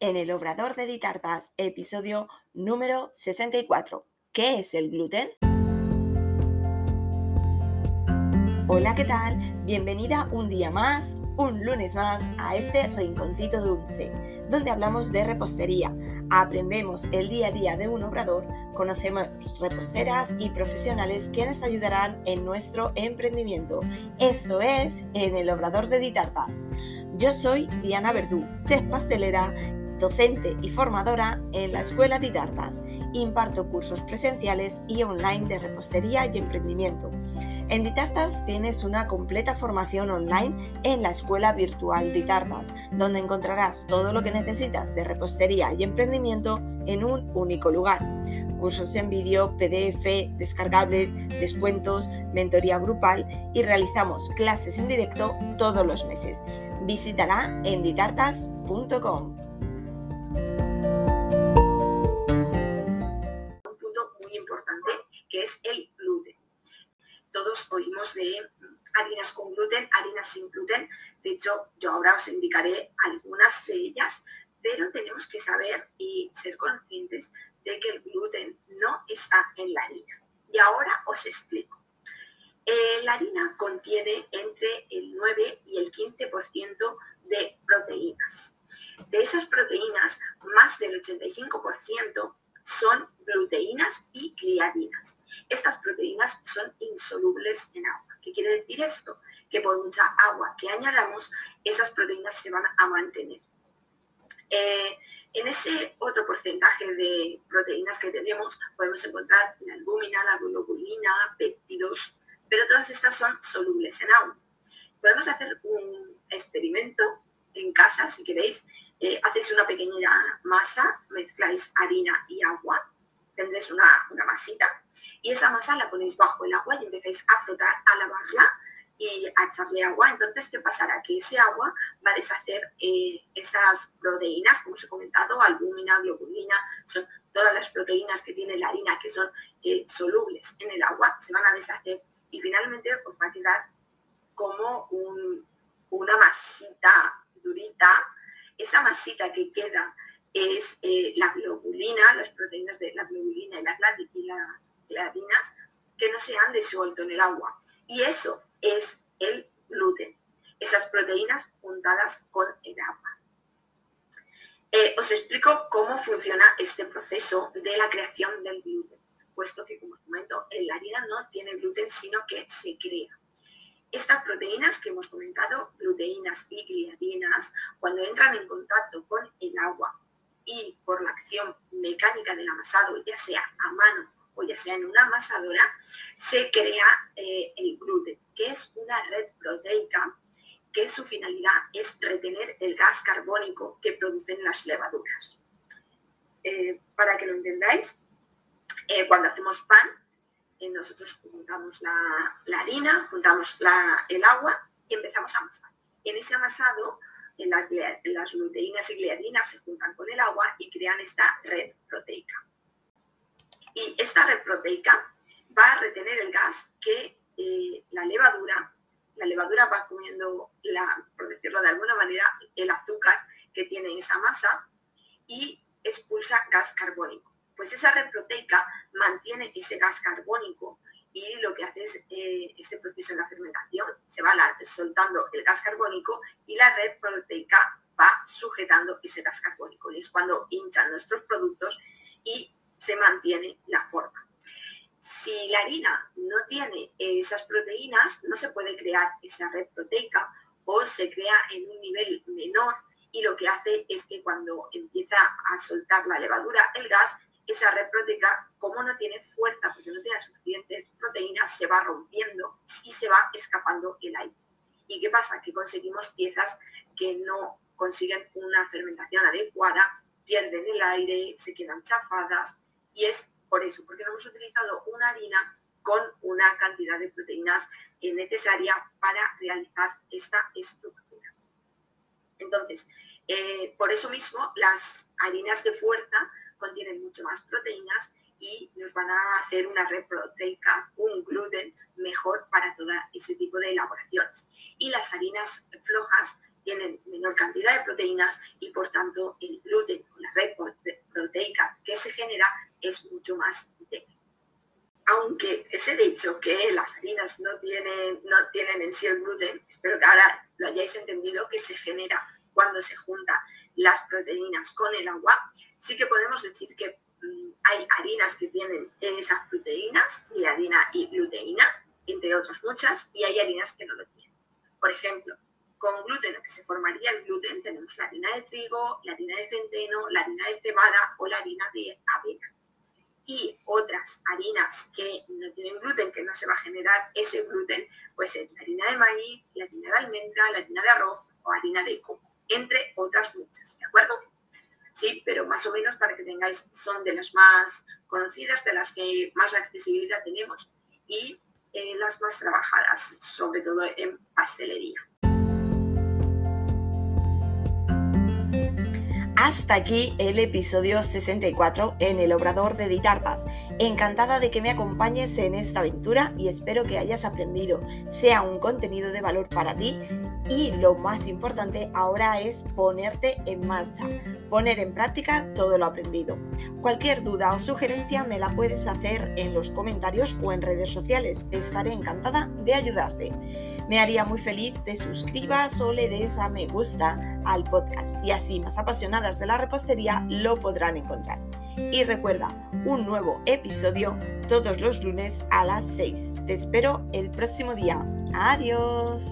en el Obrador de Ditartas, episodio número 64. ¿Qué es el gluten? Hola, ¿qué tal? Bienvenida un día más, un lunes más, a este rinconcito dulce, donde hablamos de repostería, aprendemos el día a día de un obrador, conocemos reposteras y profesionales que nos ayudarán en nuestro emprendimiento. Esto es en el Obrador de Ditartas. Yo soy Diana Verdú, chef pastelera docente y formadora en la Escuela de Tartas. Imparto cursos presenciales y online de repostería y emprendimiento. En Ditartas tienes una completa formación online en la Escuela Virtual Ditartas, donde encontrarás todo lo que necesitas de repostería y emprendimiento en un único lugar. Cursos en vídeo, PDF, descargables, descuentos, mentoría grupal y realizamos clases en directo todos los meses. Visítala en ditartas.com. todos oímos de harinas con gluten, harinas sin gluten. De hecho, yo ahora os indicaré algunas de ellas, pero tenemos que saber y ser conscientes de que el gluten no está en la harina. Y ahora os explico. Eh, la harina contiene entre el 9 y el 15% de proteínas. De esas proteínas, más del 85% son gluteínas y gliadinas. Estas proteínas son insolubles en agua. ¿Qué quiere decir esto? Que por mucha agua que añadamos, esas proteínas se van a mantener. Eh, en ese otro porcentaje de proteínas que tenemos podemos encontrar la albúmina, la globulina, péptidos, pero todas estas son solubles en agua. Podemos hacer un experimento en casa, si queréis. Eh, hacéis una pequeña masa, mezcláis harina y agua tendréis una, masita y esa masa la ponéis bajo el agua y empezáis a frotar, a lavarla y a echarle agua. Entonces, ¿qué pasará? Que ese agua va a deshacer eh, esas proteínas, como os he comentado, albúmina, globulina, son todas las proteínas que tiene la harina que son eh, solubles en el agua, se van a deshacer y finalmente os va a quedar como una masita durita. Esa masita que queda es eh, la globulina, las proteínas de la globulina y las, gladinas que no se han disuelto en el agua. Y eso es el gluten, esas proteínas juntadas con el agua. Eh, os explico cómo funciona este proceso de la creación del gluten, puesto que, como os comento, la harina no tiene gluten, sino que se crea. Estas proteínas que hemos comentado, gluteínas y gliadinas, cuando entran en contacto con el agua y por la acción mecánica del amasado, ya sea a mano o ya sea en una amasadora, se crea eh, el gluten, que es una red proteica que su finalidad es retener el gas carbónico que producen las levaduras. Eh, para que lo entendáis, eh, cuando hacemos pan, nosotros juntamos la, harina, juntamos el agua y empezamos a amasar. En ese amasado las, las luteínas y gliadinas se juntan con el agua y crean esta red proteica. Y esta red proteica va a retener el gas que eh, la levadura, la levadura va comiendo, la, por decirlo de alguna manera, el azúcar que tiene esa masa y expulsa gas carbónico. Pues esa red proteica mantiene ese gas carbónico y lo que hace es eh, este proceso de la fermentación, se va soltando el gas carbónico y la red proteica va sujetando ese gas carbónico. Y es cuando hinchan nuestros productos y se mantiene la forma. Si la harina no tiene esas proteínas, no se puede crear esa red proteica o se crea en un nivel menor y lo que hace es que cuando empieza a soltar la levadura el gas, esa red proteica, como no tiene fuerza porque no tiene suficientes proteínas, se va rompiendo y se va escapando el aire. ¿Y qué pasa? Que conseguimos piezas que no consiguen una fermentación adecuada, pierden el aire, se quedan chafadas y es por eso, porque hemos utilizado una harina con una cantidad de proteínas necesaria para realizar esta estructura. Entonces, eh, por eso mismo, las harinas de fuerza contienen mucho más proteínas y nos van a hacer una red proteica, un gluten mejor para todo ese tipo de elaboraciones. Y las harinas flojas tienen menor cantidad de proteínas y por tanto el gluten o la red proteica que se genera es mucho más débil. Aunque os he dicho que las harinas no tienen, no tienen en sí el gluten, espero que ahora lo hayáis entendido que se genera cuando se junta las proteínas con el agua, sí que podemos decir que mm, hay harinas que tienen esas proteínas, y harina y gluteína, entre otras muchas, y hay harinas que no lo tienen. Por ejemplo, con gluten, que se formaría el gluten, tenemos la harina de trigo, la harina de centeno, la harina de cebada o la harina de avena. Y otras harinas que no tienen gluten, que no se va a generar ese gluten, pues es la harina de maíz, la harina de almendra, la harina de arroz o harina de coco, entre otras muchas, ¿de acuerdo? Sí, pero más o menos para que tengáis, son de las más conocidas, de las que más accesibilidad tenemos y eh, las más trabajadas, sobre todo en pastelería. Hasta aquí el episodio 64 en el Obrador de Ditartas. Encantada de que me acompañes en esta aventura y espero que hayas aprendido, sea un contenido de valor para ti y lo más importante ahora es ponerte en marcha, poner en práctica todo lo aprendido. Cualquier duda o sugerencia me la puedes hacer en los comentarios o en redes sociales. Estaré encantada de ayudarte. Me haría muy feliz te suscribas o le des a me gusta al podcast y así más de la repostería lo podrán encontrar. Y recuerda, un nuevo episodio todos los lunes a las 6. Te espero el próximo día. Adiós.